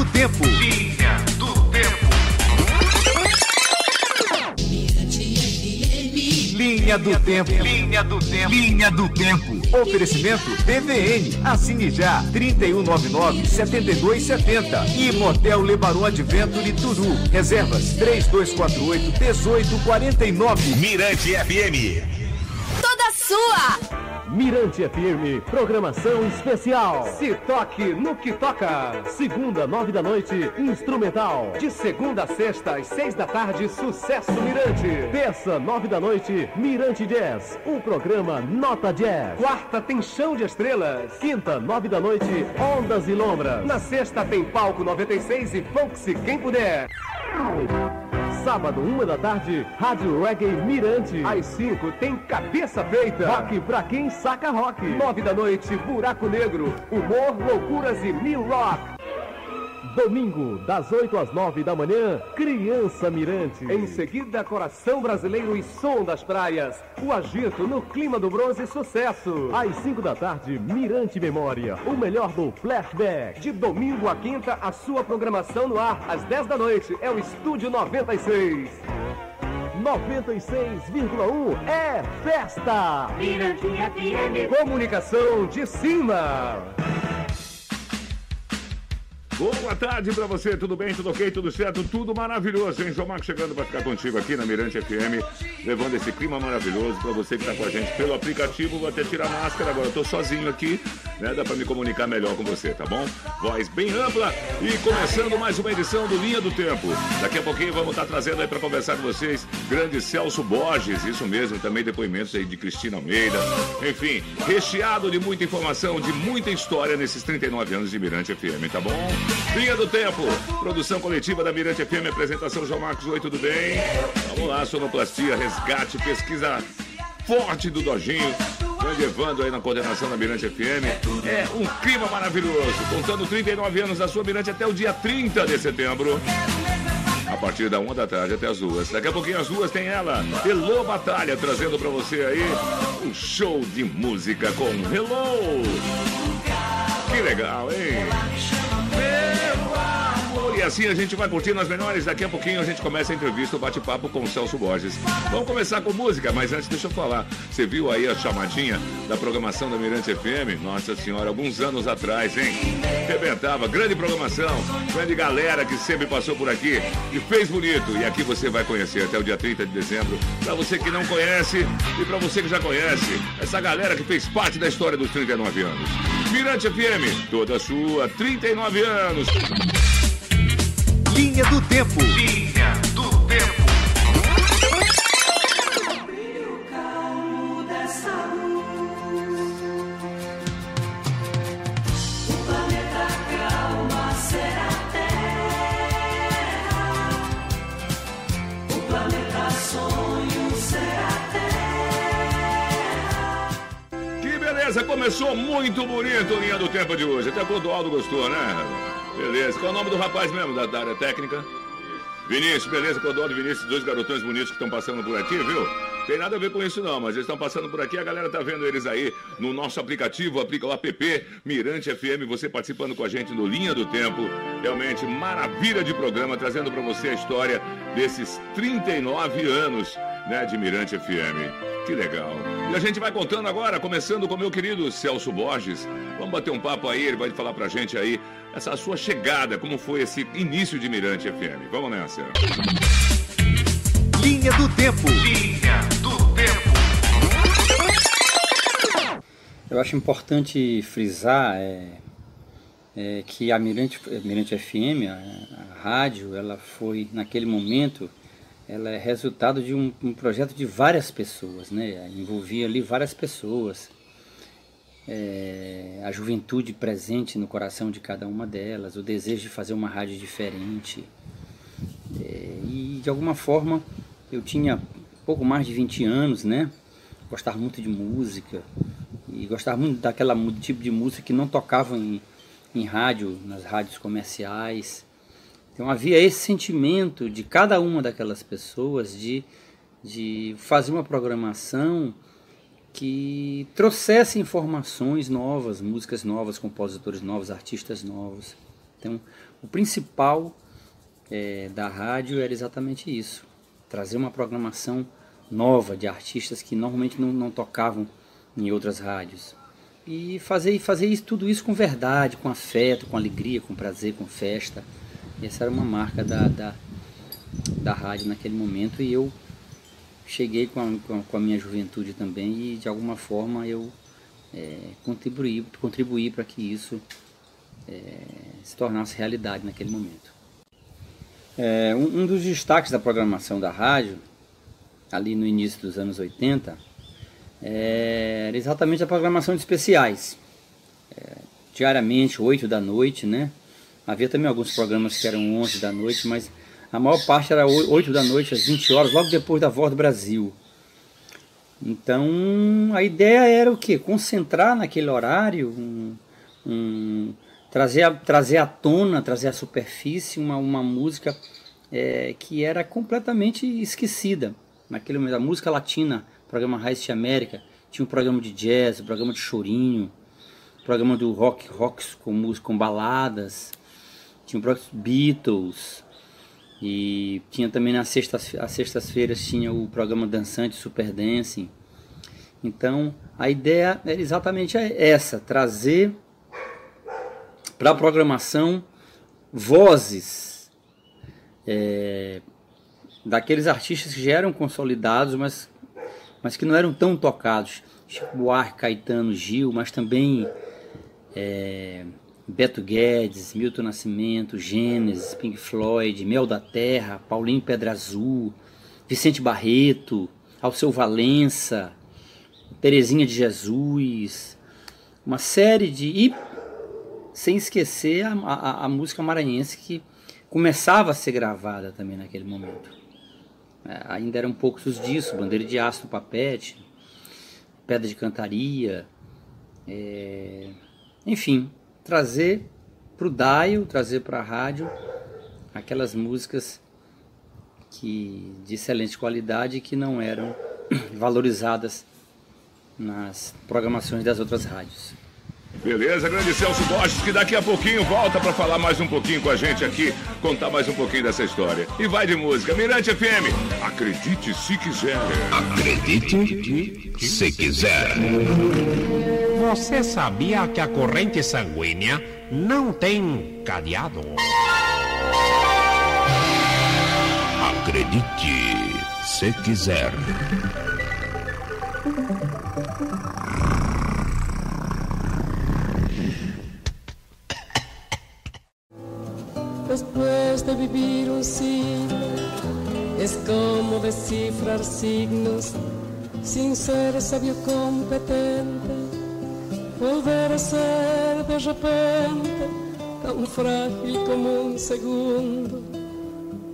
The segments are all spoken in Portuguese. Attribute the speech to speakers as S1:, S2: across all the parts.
S1: do Tempo. Linha do Tempo. Linha do Tempo. Linha do Tempo. Linha do Tempo. Oferecimento BVN. Assine já. 3199-7270. E Motel Lebaron Adventure Turu. Reservas 3248-1849.
S2: Mirante FM.
S3: Toda sua.
S4: Mirante FM, programação especial. Se toque no que toca. Segunda, nove da noite, instrumental. De segunda a sexta, às seis da tarde, sucesso Mirante. Terça, nove da noite, Mirante Jazz. O programa Nota Jazz. Quarta tem chão de estrelas. Quinta, nove da noite, Ondas e Lombras. Na sexta tem palco 96 e Funk quem puder. Sábado, uma da tarde, Rádio Reggae Mirante. Às cinco, tem Cabeça Feita. Rock pra quem saca rock. Nove da noite, Buraco Negro. Humor, loucuras e New Rock. Domingo, das 8 às 9 da manhã, Criança Mirante. Em seguida, Coração Brasileiro e Som das Praias. O agito no clima do bronze sucesso. Às 5 da tarde, Mirante Memória. O melhor do flashback. De domingo a quinta, a sua programação no ar. Às 10 da noite, é o Estúdio 96. 96,1 é festa!
S3: Mirante FM.
S4: Comunicação de cima!
S5: Boa tarde pra você, tudo bem, tudo ok, tudo certo, tudo maravilhoso, hein? João Marcos chegando pra ficar contigo aqui na Mirante FM, levando esse clima maravilhoso pra você que tá com a gente pelo aplicativo. Vou até tirar a máscara agora, eu tô sozinho aqui, né? Dá pra me comunicar melhor com você, tá bom? Voz bem ampla e começando mais uma edição do Linha do Tempo. Daqui a pouquinho vamos estar trazendo aí pra conversar com vocês, grande Celso Borges, isso mesmo, também depoimentos aí de Cristina Almeida, enfim, recheado de muita informação, de muita história nesses 39 anos de Mirante FM, tá bom? Linha do Tempo, produção coletiva da Mirante FM, apresentação João Marcos, oi, tudo bem? Vamos lá, sonoplastia, resgate, pesquisa forte do Dojinho. Grande Evandro aí na coordenação da Mirante FM. É um clima maravilhoso. Contando 39 anos da sua Mirante até o dia 30 de setembro. A partir da uma da tarde até as duas. Daqui a pouquinho as duas tem ela, Hello Batalha, trazendo pra você aí um show de música com Hello. Que legal, hein? E assim a gente vai curtindo as menores. Daqui a pouquinho a gente começa a entrevista, o bate-papo com o Celso Borges. Vamos começar com música, mas antes deixa eu falar. Você viu aí a chamadinha da programação da Mirante FM? Nossa Senhora, alguns anos atrás, hein? Rebentava. Grande programação. Grande galera que sempre passou por aqui e fez bonito. E aqui você vai conhecer até o dia 30 de dezembro. Pra você que não conhece e pra você que já conhece. Essa galera que fez parte da história dos 39 anos. Mirante FM, toda sua, 39 anos.
S1: Linha do Tempo. Linha do Tempo.
S5: Que beleza, começou muito bonito a linha do tempo de hoje. Até o Clodoaldo gostou, né? Beleza. Qual é o nome do rapaz mesmo da, da área técnica? Vinícius, beleza, Clodoaldo e Vinícius, dois garotões bonitos que estão passando por aqui, viu? Tem nada a ver com isso não, mas eles estão passando por aqui, a galera tá vendo eles aí no nosso aplicativo, aplica o app Mirante FM, você participando com a gente no Linha do Tempo. Realmente maravilha de programa, trazendo para você a história desses 39 anos, né, de Mirante FM. Que legal. E a gente vai contando agora, começando com meu querido Celso Borges. Vamos bater um papo aí, ele vai falar pra gente aí essa sua chegada, como foi esse início de Mirante FM. Vamos nessa.
S1: Linha do Tempo. Linha do Tempo.
S6: Eu acho importante frisar é, é, que a Mirante, Mirante FM, a, a rádio, ela foi, naquele momento, ela é resultado de um, um projeto de várias pessoas, né? Envolvia ali várias pessoas. É, a juventude presente no coração de cada uma delas, o desejo de fazer uma rádio diferente. É, e de alguma forma eu tinha pouco mais de 20 anos, né? Gostava muito de música e gostava muito daquela tipo de música que não tocava em, em rádio, nas rádios comerciais. Então havia esse sentimento de cada uma daquelas pessoas de, de fazer uma programação que trouxesse informações novas, músicas novas, compositores novos, artistas novos. Então, o principal é, da rádio era exatamente isso: trazer uma programação nova de artistas que normalmente não, não tocavam em outras rádios. E fazer, fazer isso, tudo isso com verdade, com afeto, com alegria, com prazer, com festa. Essa era uma marca da, da, da rádio naquele momento e eu cheguei com a, com a minha juventude também e de alguma forma eu é, contribuí, contribuí para que isso é, se tornasse realidade naquele momento. É, um, um, dos destaques da programação da rádio, ali no início dos anos 80, é, era exatamente a programação de especiais. É, diariamente, 8 da noite, né? Havia também alguns programas que eram 11 da noite, mas a maior parte era 8 da noite, às 20 horas, logo depois da Voz do Brasil. Então a ideia era o que? Concentrar naquele horário, um, um, trazer, a, trazer à tona, trazer à superfície uma, uma música é, que era completamente esquecida. Naquele momento, a música latina, programa Raiz de América, tinha um programa de jazz, um programa de chorinho, um programa do rock, rocks com música, com baladas, tinha o programa Beatles, e tinha também nas sextas, às sextas-feiras tinha o programa Dançante Super Dancing. Então a ideia era exatamente essa: trazer para a programação vozes é, daqueles artistas que já eram consolidados, mas, mas que não eram tão tocados. Chico Buarque, Caetano, Gil, mas também é, Beto Guedes, Milton Nascimento, Gênesis, Pink Floyd, Mel da Terra, Paulinho Pedra Azul, Vicente Barreto, Alceu Valença, Terezinha de Jesus, uma série de. E sem esquecer a, a, a música maranhense que começava a ser gravada também naquele momento. É, ainda eram poucos os discos, Bandeira de Aço no Papete, Pedra de Cantaria, é... enfim, trazer para o dial, trazer para a rádio aquelas músicas que de excelente qualidade que não eram valorizadas nas programações das outras rádios.
S5: Beleza, grande Celso Borges, que daqui a pouquinho volta para falar mais um pouquinho com a gente aqui, contar mais um pouquinho dessa história. E vai de música. Mirante FM, acredite se quiser.
S2: Acredite se quiser. Você sabia que a corrente sanguínea não tem cadeado? Acredite se quiser.
S7: Después de vivir un siglo, es como descifrar signos sin ser sabio competente volver a ser de repente tão frágil como um segundo,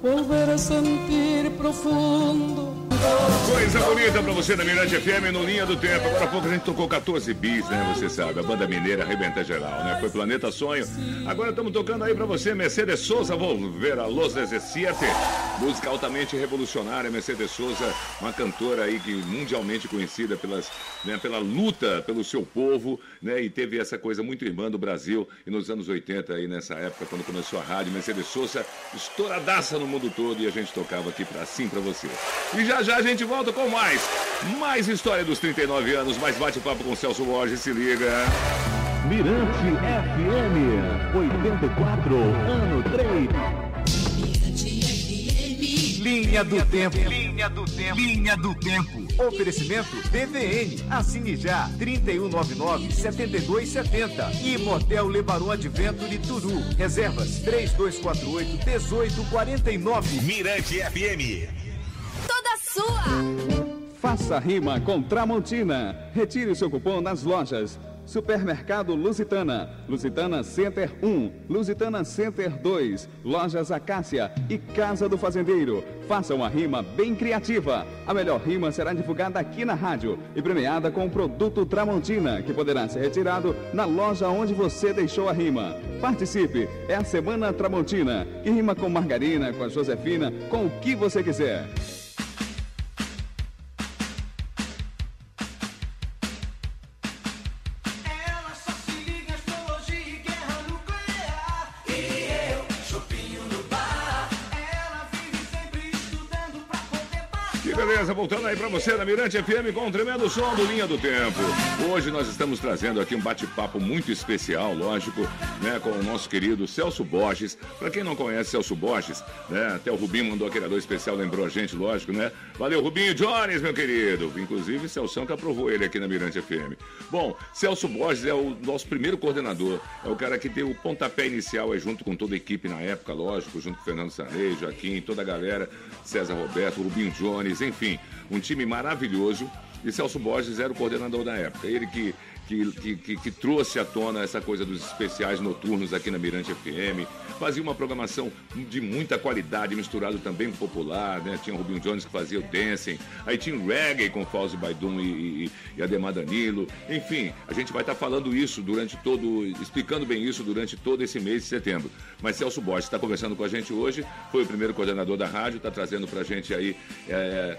S7: volver a sentir profundo
S5: Coisa bonita pra você na Mirante FM no Linha do Tempo. Agora há pouco a gente tocou 14 bis, né? Você sabe, a banda mineira arrebenta geral, né? Foi Planeta Sonho. Agora estamos tocando aí pra você Mercedes Souza, Volver a Los 17. Música altamente revolucionária, Mercedes Souza, uma cantora aí que mundialmente conhecida pelas, né, pela luta pelo seu povo, né? E teve essa coisa muito irmã do Brasil. E nos anos 80 aí nessa época, quando começou a rádio, Mercedes Souza estouradaça no mundo todo e a gente tocava aqui pra, assim pra você. E já já a gente volta com mais. Mais história dos 39 anos, mais bate-papo com Celso Borges, se liga.
S4: Mirante FM 84, ano 3.
S1: Linha do Tempo. Linha do Tempo. Linha do Tempo. Oferecimento BVN. Assine já. 3199-7270. E Motel Lebaron Adventure Turu. Reservas 3248-1849.
S2: Mirante FM.
S3: Toda sua.
S4: Faça rima com Tramontina. Retire seu cupom nas lojas. Supermercado Lusitana, Lusitana Center 1, Lusitana Center 2, Lojas Acácia e Casa do Fazendeiro. Faça uma rima bem criativa. A melhor rima será divulgada aqui na rádio e premiada com o produto Tramontina, que poderá ser retirado na loja onde você deixou a rima. Participe, é a Semana Tramontina, que rima com margarina, com a Josefina, com o que você quiser.
S5: Beleza, voltando aí pra você na Mirante FM com um tremendo som do Linha do Tempo. Hoje nós estamos trazendo aqui um bate-papo muito especial, lógico, né, com o nosso querido Celso Borges. Pra quem não conhece Celso Borges, né, até o Rubinho mandou aquele ador especial, lembrou a gente, lógico, né? Valeu, Rubinho Jones, meu querido. Inclusive, Celso que aprovou ele aqui na Mirante FM. Bom, Celso Borges é o nosso primeiro coordenador, é o cara que tem o pontapé inicial, é junto com toda a equipe na época, lógico, junto com Fernando Sarney, Joaquim, toda a galera, César Roberto, Rubinho Jones, enfim, um time maravilhoso. E Celso Borges era o coordenador da época. Ele que que, que, que, trouxe à tona essa coisa dos especiais noturnos aqui na Mirante FM. Fazia uma programação de muita qualidade, misturado também com popular, né? Tinha o Rubinho Jones que fazia o dancing, aí tinha o reggae com Fauzi Baidum e, e, e Ademar Danilo. Enfim, a gente vai estar tá falando isso durante todo, explicando bem isso durante todo esse mês de setembro. Mas Celso Borges está conversando com a gente hoje, foi o primeiro coordenador da rádio, está trazendo para a gente aí é,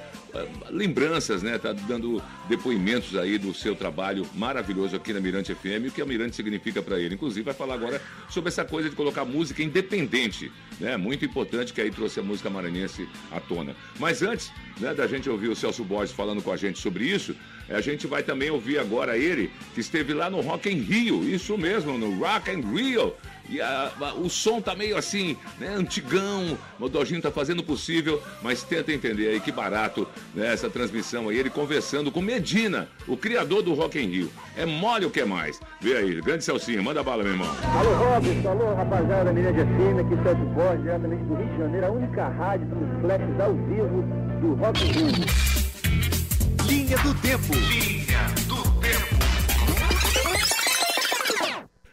S5: lembranças, né? Tá dando depoimentos aí do seu trabalho maravilhoso aqui na Mirante FM o que a Mirante significa para ele. Inclusive vai falar agora sobre essa coisa de colocar música independente, né? Muito importante que aí trouxe a música maranhense à tona. Mas antes, né, da gente ouvir o Celso Borges falando com a gente sobre isso, a gente vai também ouvir agora ele que esteve lá no Rock in Rio, isso mesmo, no Rock in Rio e a, a, o som tá meio assim, né, antigão. O Dojinho tá fazendo o possível, mas tenta entender aí que barato né, essa transmissão aí. Ele conversando com Medina, o criador do Rock in Rio. É mole o que mais? Vê aí, grande Celcinha, manda bala, meu irmão.
S8: Alô, Robson, alô, rapaziada da Miranda FM, aqui Celso Borges, diretamente do Rio de Janeiro, a única rádio dos flashes ao vivo do Rock in Rio.
S1: Linha do Tempo. Linha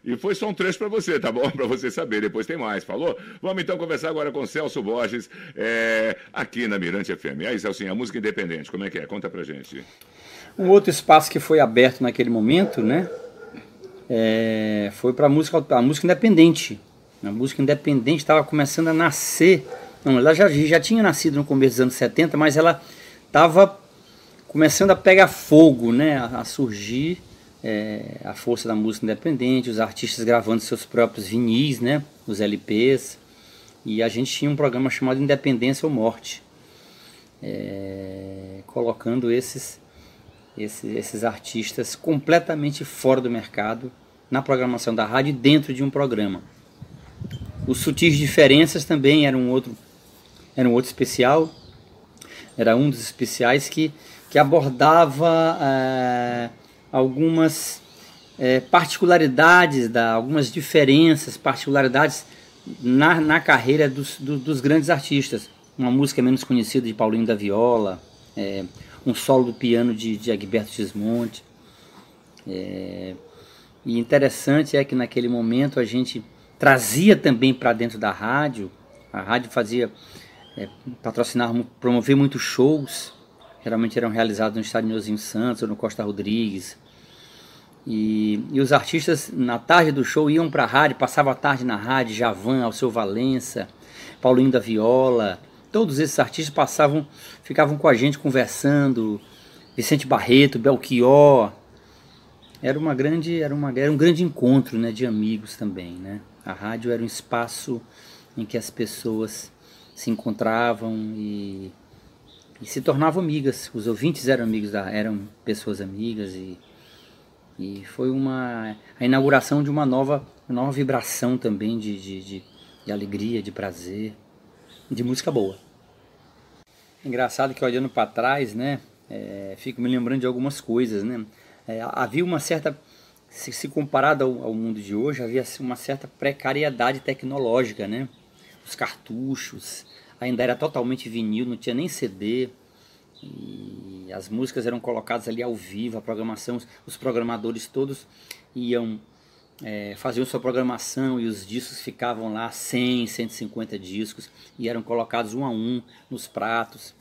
S5: E foi só um trecho para você, tá bom? Para você saber, depois tem mais, falou? Vamos então conversar agora com Celso Borges, é, aqui na Mirante FM. Aí, Celso, a música independente, como é que é? Conta pra gente.
S6: Um outro espaço que foi aberto naquele momento, né? É, foi para música, a música independente. A música independente estava começando a nascer. Não, ela já, já tinha nascido no começo dos anos 70, mas ela estava começando a pegar fogo, né? a, a surgir é, a força da música independente, os artistas gravando seus próprios vinis, né, os LPs, e a gente tinha um programa chamado Independência ou Morte, é, colocando esses, esses, esses artistas completamente fora do mercado na programação da rádio dentro de um programa. Os Sutis Diferenças também era um outro, era um outro especial, era um dos especiais que, que abordava... É, algumas é, particularidades, da, algumas diferenças, particularidades na, na carreira dos, do, dos grandes artistas. Uma música menos conhecida de Paulinho da Viola, é, um solo do piano de, de Agberto Gismonte. É, e interessante é que naquele momento a gente trazia também para dentro da rádio, a rádio fazia, é, patrocinar, promover muitos shows, geralmente eram realizados no Estádio Neuzinho Santos ou no Costa Rodrigues, e, e os artistas, na tarde do show, iam para a rádio, passavam a tarde na rádio, Javan, Alceu Valença, Paulinho da Viola, todos esses artistas passavam, ficavam com a gente conversando, Vicente Barreto, Belchior, era uma grande, era uma, era um grande encontro, né, de amigos também, né? A rádio era um espaço em que as pessoas se encontravam e, e se tornavam amigas. Os ouvintes eram amigos da, eram pessoas amigas e e foi uma a inauguração de uma nova, nova vibração também de, de, de, de alegria, de prazer, de música boa. Engraçado que olhando para trás, né, é, fico me lembrando de algumas coisas, né. É, havia uma certa, se, se comparado ao, ao, mundo de hoje, havia uma certa precariedade tecnológica, né. Os cartuchos, ainda era totalmente vinil, não tinha nem CD. E as músicas eram colocadas ali ao vivo, a programação, os programadores todos iam é, faziam sua programação e os discos ficavam lá 100, 150 discos e eram colocados um a um nos pratos.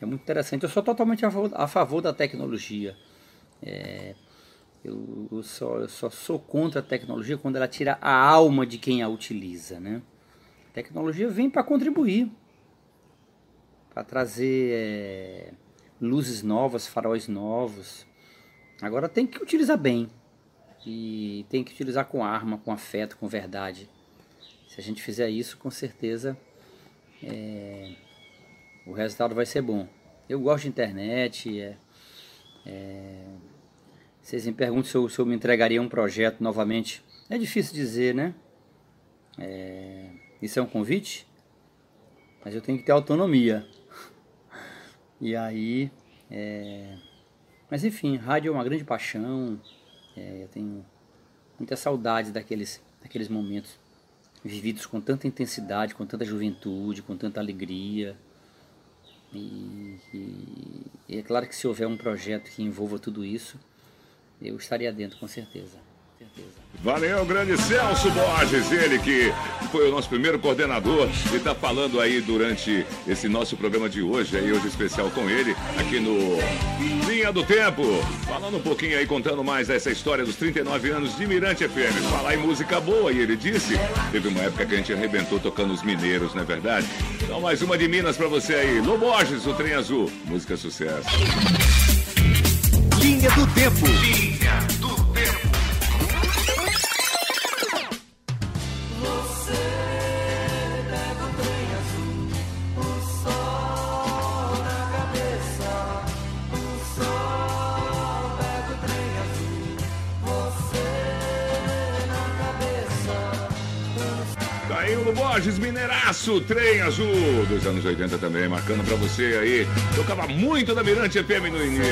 S6: É muito interessante. Eu sou totalmente a favor, a favor da tecnologia. É, eu, eu, só, eu só sou contra a tecnologia quando ela tira a alma de quem a utiliza. Né? A tecnologia vem para contribuir, para trazer. É, luzes novas, faróis novos. Agora tem que utilizar bem. E tem que utilizar com arma, com afeto, com verdade. Se a gente fizer isso, com certeza é, o resultado vai ser bom. eu gosto de internet. É, é, vocês me perguntam se eu, se eu me entregaria um projeto novamente. É difícil dizer, né? É, isso é um convite, mas eu tenho que ter autonomia. E aí, é, mas enfim, rádio é uma grande paixão. É, eu tenho muita saudade daqueles, daqueles momentos vividos com tanta intensidade, com tanta juventude, com tanta alegria. E, e, e, é claro que se houver um projeto que envolva tudo isso, eu estaria dentro com certeza.
S5: Valeu, grande Celso Borges, ele que foi o nosso primeiro coordenador e está falando aí durante esse nosso programa de hoje, aí hoje especial com ele, aqui no Linha do Tempo, falando um pouquinho aí, contando mais essa história dos 39 anos de Mirante FM. Falar em música boa, e ele disse, teve uma época que a gente arrebentou tocando os mineiros, não é verdade? Então mais uma de Minas para você aí, Lô Borges, o Trem Azul, música sucesso.
S1: Linha do Tempo.
S5: Borges Mineiraço, trem azul, dos anos 80 também, marcando pra você aí. Tocava muito da Mirante FM no início.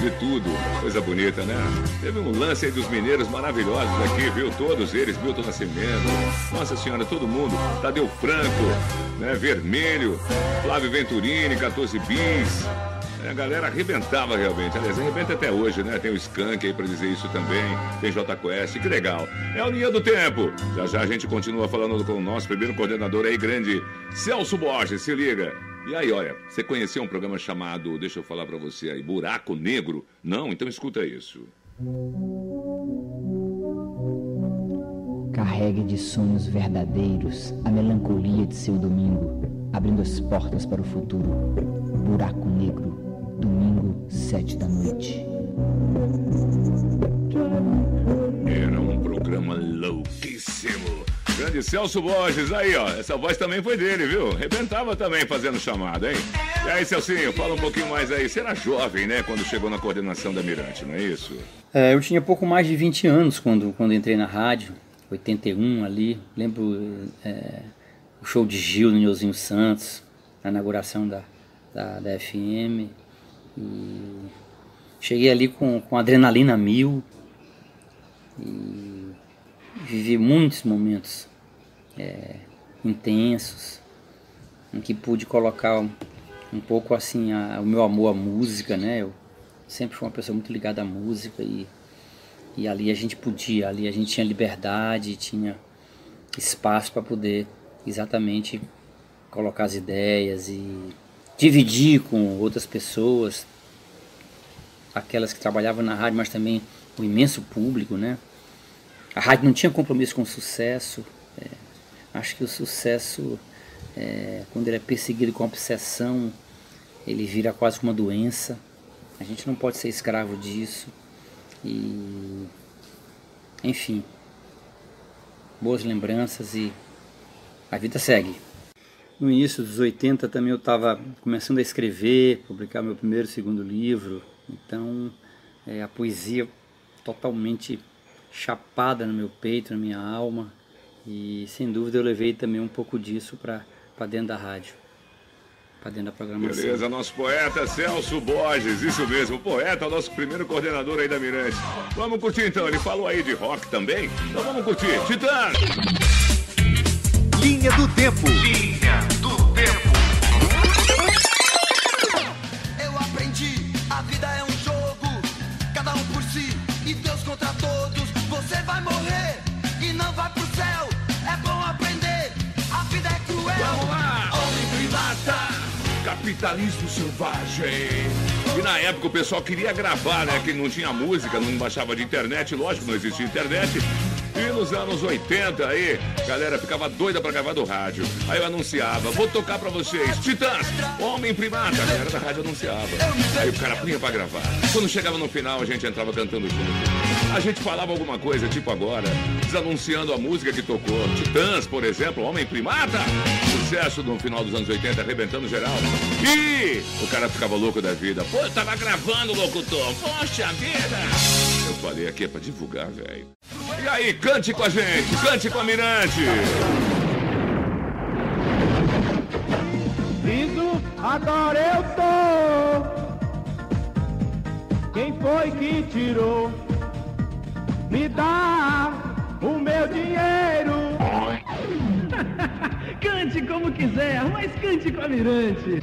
S5: De tudo, coisa bonita, né? Teve um lance aí dos mineiros maravilhosos aqui, viu? Todos eles, Milton Nascimento, Nossa Senhora, todo mundo. Tadeu Franco, né? Vermelho, Flávio Venturini, 14 bis. A galera arrebentava realmente. Aliás, arrebenta até hoje, né? Tem o Skank aí pra dizer isso também. Tem J que legal. É o Linha do Tempo. Já já a gente continua falando com o nosso primeiro coordenador aí, grande Celso Borges. Se liga. E aí, olha, você conheceu um programa chamado, deixa eu falar para você aí, Buraco Negro? Não? Então escuta isso.
S9: Carregue de sonhos verdadeiros a melancolia de seu domingo, abrindo as portas para o futuro. Buraco Negro sete da noite.
S5: Era um programa louquíssimo. Grande Celso Borges, aí ó, essa voz também foi dele, viu? Rebentava também fazendo chamada, hein? E aí, Celcinho, fala um pouquinho mais aí. Você era jovem, né, quando chegou na coordenação da Mirante, não é isso?
S6: É, eu tinha pouco mais de 20 anos quando, quando entrei na rádio, 81 ali. Lembro é, o show de Gil no Nilzinho Santos, a inauguração da, da, da FM. E cheguei ali com, com adrenalina mil e vivi muitos momentos é, intensos em que pude colocar um, pouco assim a, o meu amor à música, né? Eu sempre fui uma pessoa muito ligada à música e, e ali a gente podia, ali a gente tinha liberdade, tinha espaço para poder exatamente colocar as ideias e dividir com outras pessoas, aquelas que trabalhavam na rádio, mas também o imenso público, né? A rádio não tinha compromisso com o sucesso. É, acho que o sucesso, é, quando ele é perseguido com obsessão, ele vira quase uma doença. A gente não pode ser escravo disso. E, enfim, boas lembranças e a vida segue. No início dos 80 também eu estava começando a escrever, publicar meu primeiro e segundo livro. Então é, a poesia totalmente chapada no meu peito, na minha alma. E sem dúvida eu levei também um pouco disso para dentro da rádio. Para dentro da programação.
S5: Beleza, nosso poeta Celso Borges, isso mesmo, poeta, nosso primeiro coordenador aí da Mirante. Vamos curtir então, ele falou aí de rock também, então vamos curtir. Titã!
S1: Linha do Tempo.
S5: Capitalismo selvagem. E na época o pessoal queria gravar, né? Que não tinha música, não baixava de internet, lógico, não existia internet. E nos anos 80 aí, galera ficava doida pra gravar do rádio. Aí eu anunciava, vou tocar pra vocês, Titãs, Homem Primata. A galera da rádio anunciava. Aí o cara punha pra gravar. Quando chegava no final, a gente entrava cantando junto. a gente falava alguma coisa, tipo agora, desanunciando a música que tocou. Titãs, por exemplo, Homem Primata. Sucesso no final dos anos 80, arrebentando geral. E o cara ficava louco da vida. Pô, eu tava gravando, locutor. Poxa vida. Eu falei aqui é pra divulgar, velho. E aí, cante com a gente, cante com a Mirante.
S10: Lindo, agora eu tô. Quem foi que tirou? Me dá o meu dinheiro. cante como quiser, mas cante com a Mirante.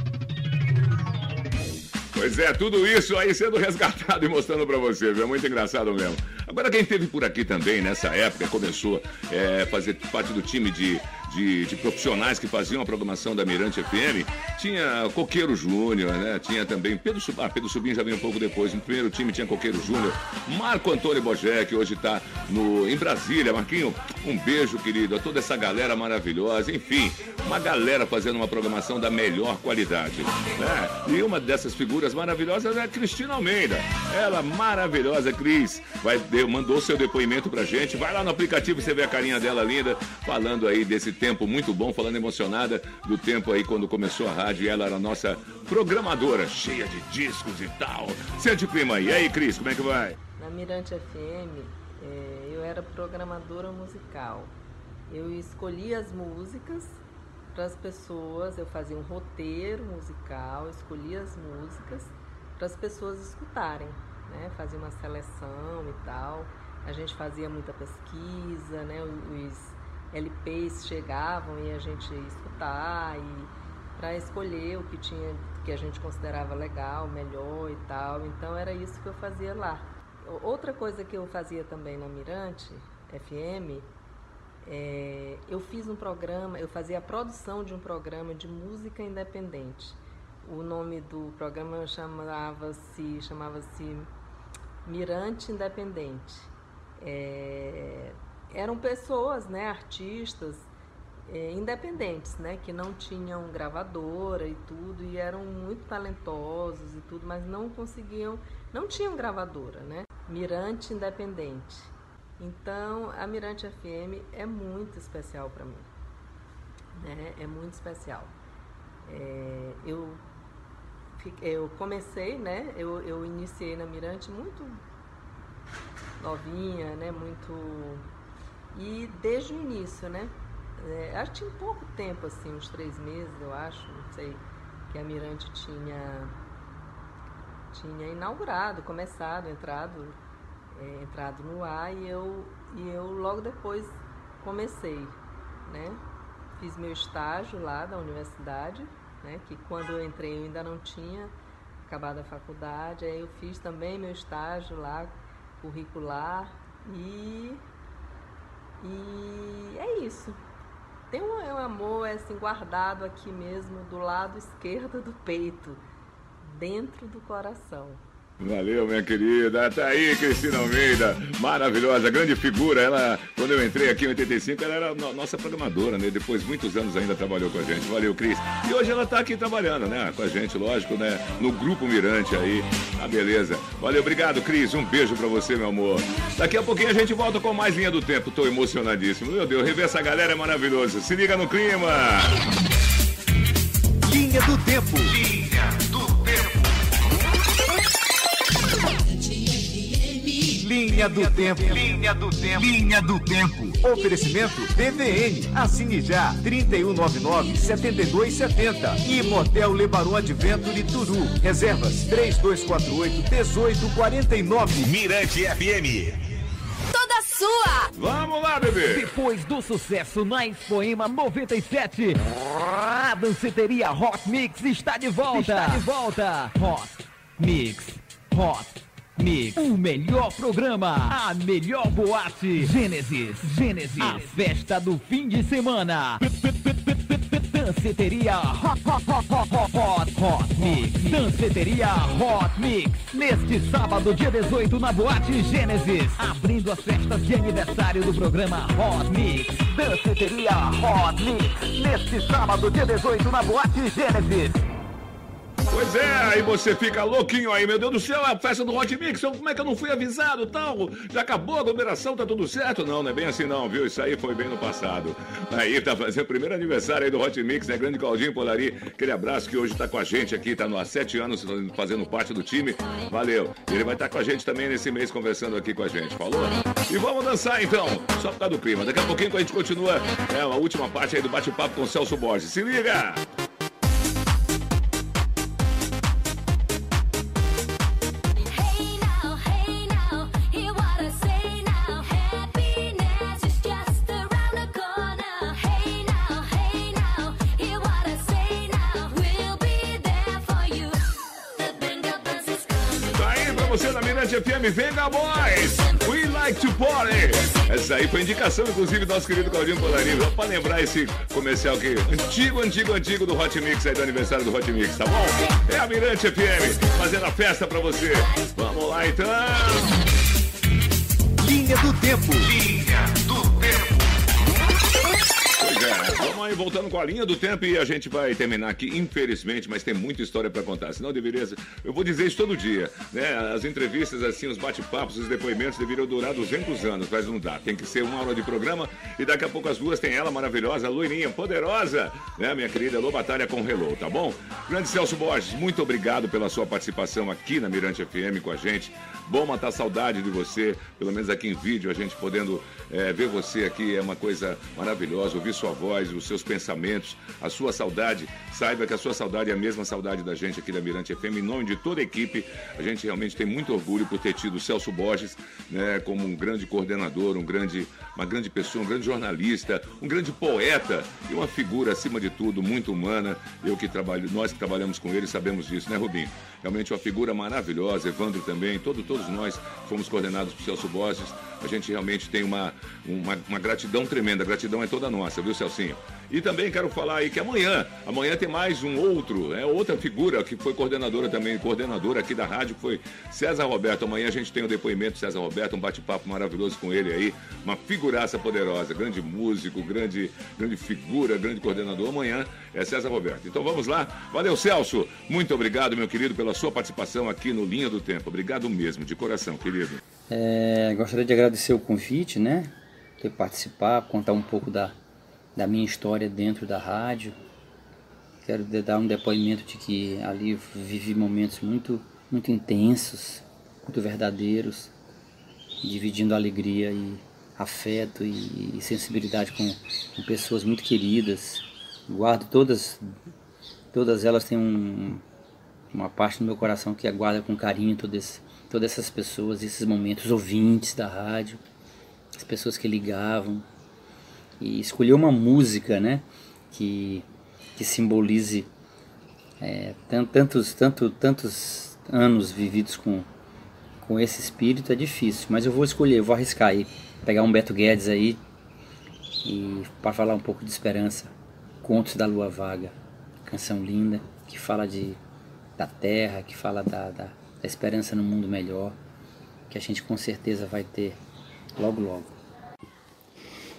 S5: Pois é, tudo isso aí sendo resgatado e mostrando pra você, viu? É muito engraçado mesmo. Agora, quem esteve por aqui também, nessa época, começou a é, fazer parte do time de, de, de, profissionais que faziam a programação da Mirante FM, tinha Coqueiro Júnior, né? Tinha também Pedro Subim, ah, Pedro Subim já veio um pouco depois. No primeiro time tinha Coqueiro Júnior, Marco Antônio Bogé, que hoje está no, em Brasília. Marquinho, um beijo, querido, a toda essa galera maravilhosa. Enfim, uma galera fazendo uma programação da melhor qualidade. Né? E uma dessas figuras maravilhosas é a Cristina Almeida. Ela, maravilhosa, Cris, vai, mandou seu depoimento pra gente. Vai lá no aplicativo, você vê a carinha dela linda, falando aí desse tempo muito bom, falando emocionada do tempo aí quando começou a rádio ela era a nossa programadora, cheia de discos e tal. Sente clima aí. E aí, Cris, como é que vai?
S11: Na Mirante FM, é, eu era programadora musical. Eu escolhia as músicas para as pessoas, eu fazia um roteiro musical, escolhia as músicas para as pessoas escutarem, né? Fazia uma seleção e tal. A gente fazia muita pesquisa, né? Os LPs chegavam e a gente ia escutar e para escolher o que tinha que a gente considerava legal, melhor e tal. Então era isso que eu fazia lá. Outra coisa que eu fazia também na Mirante FM, é, eu fiz um programa, eu fazia a produção de um programa de música independente. O nome do programa chamava-se chamava-se Mirante Independente. É, eram pessoas, né, artistas é, independentes, né, que não tinham gravadora e tudo e eram muito talentosos e tudo, mas não conseguiam, não tinham gravadora, né? Mirante Independente. Então, a Mirante FM é muito especial para mim, né? É muito especial. É, eu eu comecei, né? Eu, eu iniciei na Mirante muito novinha, né? Muito e desde o início, né? É, acho que tinha pouco tempo, assim, uns três meses, eu acho, não sei, que a Mirante tinha, tinha inaugurado, começado, entrado, é, entrado no ar e eu, e eu logo depois comecei, né? Fiz meu estágio lá da universidade, né? Que quando eu entrei eu ainda não tinha acabado a faculdade, aí eu fiz também meu estágio lá curricular e e é isso. Tem um, um amor assim guardado aqui mesmo do lado esquerdo do peito, dentro do coração.
S5: Valeu, minha querida. Tá aí, Cristina Almeida. Maravilhosa, grande figura. Ela, quando eu entrei aqui em 85, ela era nossa programadora, né? Depois, muitos anos ainda trabalhou com a gente. Valeu, Cris. E hoje ela tá aqui trabalhando, né? Com a gente, lógico, né? No Grupo Mirante aí. Ah, beleza. Valeu, obrigado, Cris. Um beijo pra você, meu amor. Daqui a pouquinho a gente volta com mais Linha do Tempo. Tô emocionadíssimo. Meu Deus, rever essa galera é maravilhoso. Se liga no clima.
S1: Linha do Tempo. Linha Linha do Tempo. Linha do Tempo. Linha do Tempo. Oferecimento BVN. Assine já. 3199-7270. E Motel Lebaron Adventure Turu. Reservas 3248-1849.
S8: Mirante FM.
S3: Toda sua.
S5: Vamos lá, bebê.
S12: Depois do sucesso na Expoema 97, a danceteria Hot Mix está de volta. Está de volta. Hot Mix. Hot Mix, o melhor programa, a melhor boate. Gênesis, Gênesis, a festa do fim de semana. Danceteria Hot, Hot, Hot, Hot, Hot, Hot, Hot Mix. Danceteria Hot Mix. Neste sábado, dia 18, na Boate Gênesis. Abrindo as festas de aniversário do programa Hot Mix. Danceteria Hot Mix. Neste sábado, dia 18, na Boate Gênesis.
S5: Pois é, aí você fica louquinho aí, meu Deus do céu, é a festa do Hot Mix, como é que eu não fui avisado tal? Já acabou a aglomeração, tá tudo certo? Não, não é bem assim não, viu? Isso aí foi bem no passado. Aí tá fazendo o primeiro aniversário aí do Hot Mix, né? Grande Claudinho Polari, aquele abraço que hoje tá com a gente aqui, tá no, há sete anos fazendo parte do time. Valeu. Ele vai estar tá com a gente também nesse mês conversando aqui com a gente, falou? E vamos dançar então, só por causa do clima. Daqui a pouquinho a gente continua é, a última parte aí do bate-papo com o Celso Borges. Se liga! FM, venga boys! We like to party! Essa aí foi indicação, inclusive, do nosso querido Claudinho Polari. Só pra lembrar esse comercial que antigo, antigo, antigo do Hot Mix aí do aniversário do Hot Mix, tá bom? É a Mirante FM, fazendo a festa pra você. Vamos lá então!
S1: Linha do Tempo.
S5: Linha é, vamos aí voltando com a linha do tempo e a gente vai terminar aqui, infelizmente, mas tem muita história para contar. Senão deveria. Eu vou dizer isso todo dia, né? As entrevistas, assim, os bate-papos, os depoimentos deveriam durar 200 anos, mas não dá. Tem que ser uma hora de programa e daqui a pouco as duas tem ela maravilhosa, loirinha, poderosa, né, minha querida Lô Batalha com Hello, tá bom? Grande Celso Borges, muito obrigado pela sua participação aqui na Mirante FM com a gente. Bom matar saudade de você, pelo menos aqui em vídeo, a gente podendo é, ver você aqui é uma coisa maravilhosa, ouvir sua voz, os seus pensamentos, a sua saudade. Saiba que a sua saudade é a mesma saudade da gente aqui da Mirante FM. Em nome de toda a equipe, a gente realmente tem muito orgulho por ter tido o Celso Borges né, como um grande coordenador, um grande, uma grande pessoa, um grande jornalista, um grande poeta e uma figura, acima de tudo, muito humana. Eu que trabalho, nós que trabalhamos com ele sabemos disso, né, Rubinho? Realmente uma figura maravilhosa, Evandro também, todo, todos nós fomos coordenados por Celso Borges. A gente realmente tem uma, uma, uma gratidão tremenda. A gratidão é toda nossa, viu, Celcinho? E também quero falar aí que amanhã, amanhã tem mais um outro, é outra figura que foi coordenadora também, coordenadora aqui da rádio, foi César Roberto. Amanhã a gente tem o depoimento de César Roberto, um bate-papo maravilhoso com ele aí, uma figuraça poderosa, grande músico, grande, grande figura, grande coordenador. Amanhã é César Roberto. Então vamos lá. Valeu, Celso. Muito obrigado, meu querido, pela sua participação aqui no Linha do Tempo. Obrigado mesmo, de coração, querido.
S6: É, gostaria de agradecer o convite, né? Ter participar, contar um pouco da, da minha história dentro da rádio. Quero dar um depoimento de que ali vivi momentos muito, muito intensos, muito verdadeiros, dividindo alegria e afeto e, sensibilidade com, com, pessoas muito queridas. Guardo todas, todas elas têm um, uma parte do meu coração que aguarda com carinho todas, todas essas pessoas, esses momentos, ouvintes da rádio, as pessoas que ligavam, e escolher uma música, né, que, que simbolize é, tantos, tanto, tantos anos vividos com, com esse espírito é difícil, mas eu vou escolher, eu vou arriscar aí, pegar um Beto Guedes aí e para falar um pouco de esperança, Contos da Lua Vaga, canção linda que fala de da terra, que fala da, da, da esperança no mundo melhor, que a gente com certeza vai ter logo logo.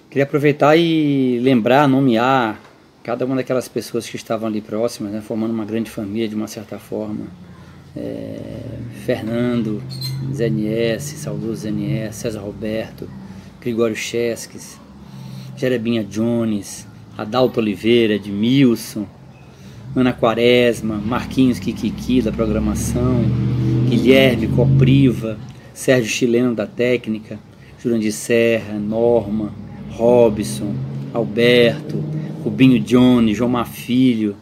S6: Queria aproveitar e lembrar, nomear cada uma daquelas pessoas que estavam ali próximas, né, formando uma grande família de uma certa forma. É, Fernando, ZNS, saudoso ZNS, César Roberto, Gregório Chesques, Jerebinha Jones, Adalto Oliveira, Edmilson, Ana Quaresma, Marquinhos Kikiki da programação, Guilherme Copriva, Sérgio Chileno da técnica, Jurandir Serra, Norma, Robson, Alberto, Rubinho Johnny, João Mafilho,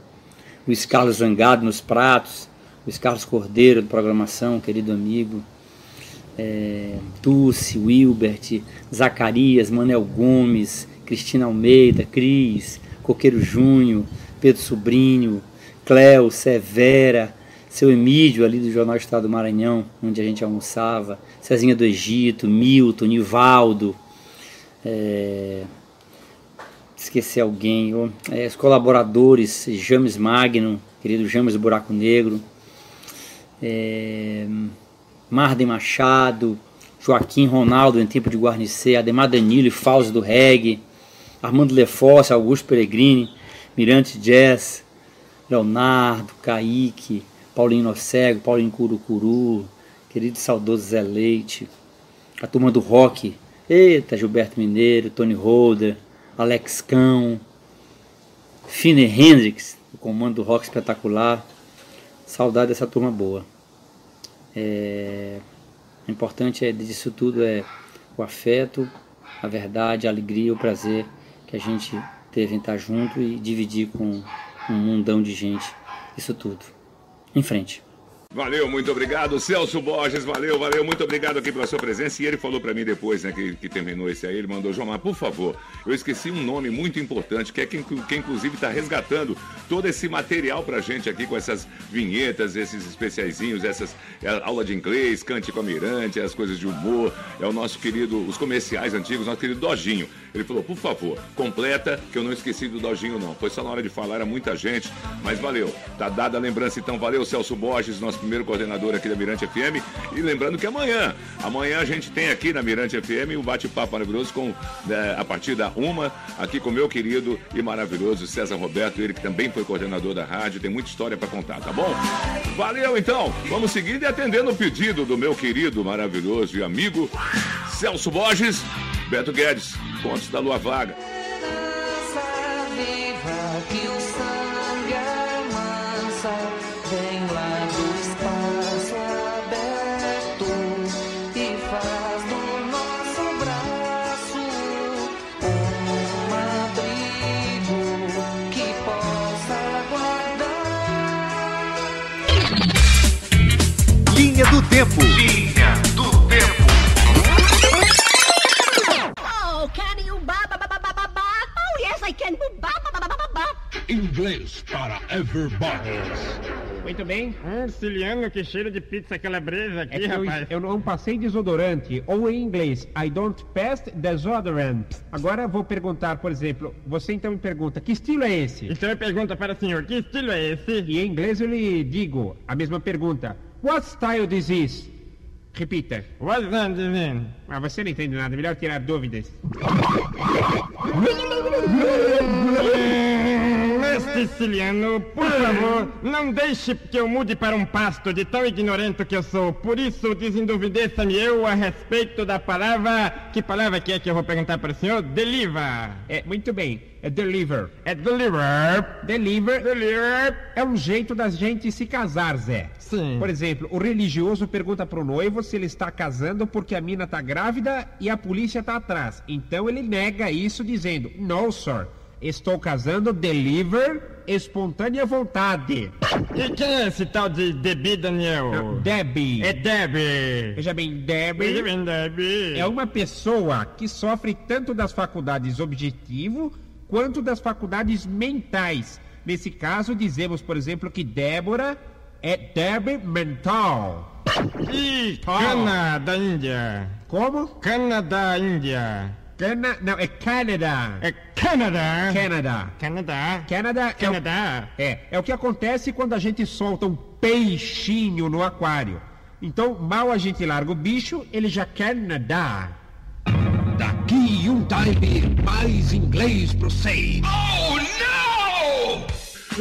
S6: Luiz Carlos Zangado nos pratos, Luiz Carlos Cordeiro de programação, querido amigo, é, Wilbert, Zacarias, Manel Gomes, Cristina Almeida, Cris, Coqueiro Júnior, Pedro Sobrinho, Cléo, Severa, seu Emílio ali do Jornal Estado do Maranhão, onde a gente almoçava, Cezinha do Egito, Milton, Nivaldo, é, esquecer alguém, é, os colaboradores, James Magno, querido James Buraco Negro, é, Marden Machado, Joaquim Ronaldo em tempo de guarnecer, Ademar Danilo e Fausto do Reggae, Armando Lefosse, Augusto Peregrini, Mirante Jazz, Leonardo, Kaique, Paulinho Nocego, Paulinho Curucuru, querido e saudoso Zé Leite, a turma do rock, eita, Gilberto Mineiro, Tony Holder, Alex Cão, Fine Hendrix, o comando do rock espetacular. Saudade dessa turma boa. É, o importante é disso tudo é o afeto, a verdade, a alegria, o prazer que a gente teve em estar junto e dividir com um mundão de gente isso tudo. Em frente.
S5: Valeu, muito obrigado. Celso Borges, valeu, valeu, muito obrigado aqui pela sua presença. E ele falou para mim depois, né, que, que, terminou esse aí, ele mandou, João, mas por favor, eu esqueci um nome muito importante, que é quem, quem inclusive está resgatando todo esse material pra gente aqui, com essas vinhetas, esses especiaizinhos, essas é, aula de inglês, cante com a Mirante, as coisas de humor, é o nosso querido, os comerciais antigos, nosso querido Dojinho. Ele falou, por favor, completa, que eu não esqueci do Dojinho não. Foi só na hora de falar, era muita gente, mas valeu. Tá dada a lembrança então, valeu Celso Borges, nosso primeiro coordenador aqui da Mirante FM. E lembrando que amanhã, amanhã a gente tem aqui na Mirante FM um bate-papo maravilhoso com, né, a partir da uma, aqui com meu querido e maravilhoso César Roberto, ele que também foi coordenador da rádio, tem muita história para contar, tá bom? Valeu então, vamos seguir e atendendo o pedido do meu querido, maravilhoso e amigo Celso Borges, Beto Guedes, Contos da Lua Vaga.
S1: Linha do Tempo. Linha do Tempo.
S13: Oh, can you ba ba ba ba ba ba? Oh, yes, I can ba ba ba ba ba ba.
S2: Inglês para everybody.
S14: Muito bem.
S15: Hum, Ciliano, que cheiro de pizza calabresa aqui,
S14: É que eu,
S15: rapaz.
S14: eu não passei desodorante, ou em inglês, I don't pass desodorant. Agora vou perguntar, por exemplo, você então me pergunta, que estilo é esse?
S15: Então eu pergunto para o senhor, que estilo é esse?
S14: E em inglês eu lhe digo a mesma pergunta, what style this is? Repita.
S15: What's that mean?
S14: Ah, você não entende nada, melhor tirar dúvidas.
S15: Mestre Ciliano, por favor, não deixe que eu mude para um pasto de tão ignorante que eu sou. Por isso, desenduvideça-me eu a respeito da palavra... Que palavra que é que eu vou perguntar para o senhor? Deliver.
S14: É, muito bem, é deliver.
S15: É deliver.
S14: Deliver
S15: Deliver.
S14: é um jeito da gente se casar, Zé.
S15: Sim.
S14: Por exemplo, o religioso pergunta pro noivo se ele está casando porque a mina tá grávida e a polícia tá atrás. Então ele nega isso dizendo: No, sir, estou casando deliver espontânea vontade.
S15: E quem é esse tal de Debbie Daniel?
S14: Debbie.
S15: É Debbie.
S14: Veja bem, Debbie
S15: Veja bem, Debbie.
S14: é uma pessoa que sofre tanto das faculdades objetivo quanto das faculdades mentais. Nesse caso, dizemos, por exemplo, que Débora é Debbie mental.
S15: E cana da Índia.
S14: Como?
S15: Cana da Índia.
S14: Cana... Não, é Canadá.
S15: É Canadá.
S14: Canadá.
S15: Canadá.
S14: Canadá é o-
S15: Canadá.
S14: É, é o que acontece quando a gente solta um peixinho no aquário. Então, mal a gente larga o bicho, ele já quer nadar.
S2: Daqui um time, mais inglês pro seis.
S5: Oh, não!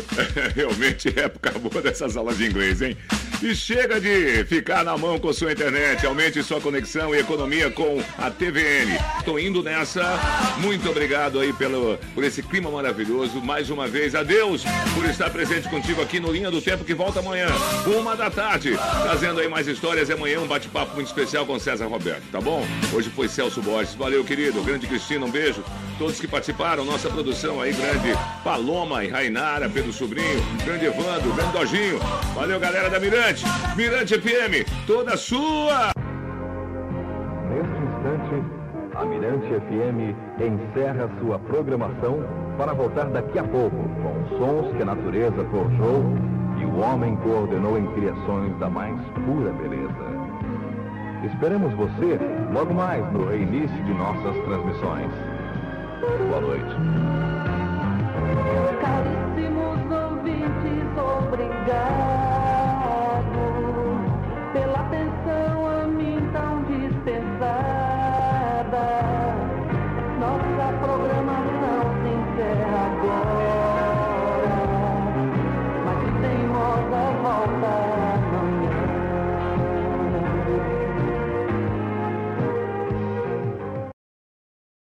S5: Realmente é época boa dessas aulas de inglês, hein? E chega de ficar na mão com sua internet. Aumente sua conexão e economia com a TVN. Tô indo nessa. Muito obrigado aí pelo, por esse clima maravilhoso. Mais uma vez, adeus por estar presente contigo aqui no Linha do Tempo que volta amanhã, uma da tarde. Trazendo aí mais histórias. E amanhã um bate-papo muito especial com César Roberto, tá bom? Hoje foi Celso Borges. Valeu, querido. Grande Cristina, um beijo. Todos que participaram, nossa produção aí, grande Paloma e Rainara, Sobrinho, grande Evandro, grande Dojinho. Valeu, galera da Mirante. Mirante FM, toda sua!
S16: Neste instante, a Mirante FM encerra sua programação para voltar daqui a pouco com sons que a natureza forjou e o homem coordenou em criações da mais pura beleza. Esperamos você logo mais no reinício de nossas transmissões. Boa noite.
S17: Obrigado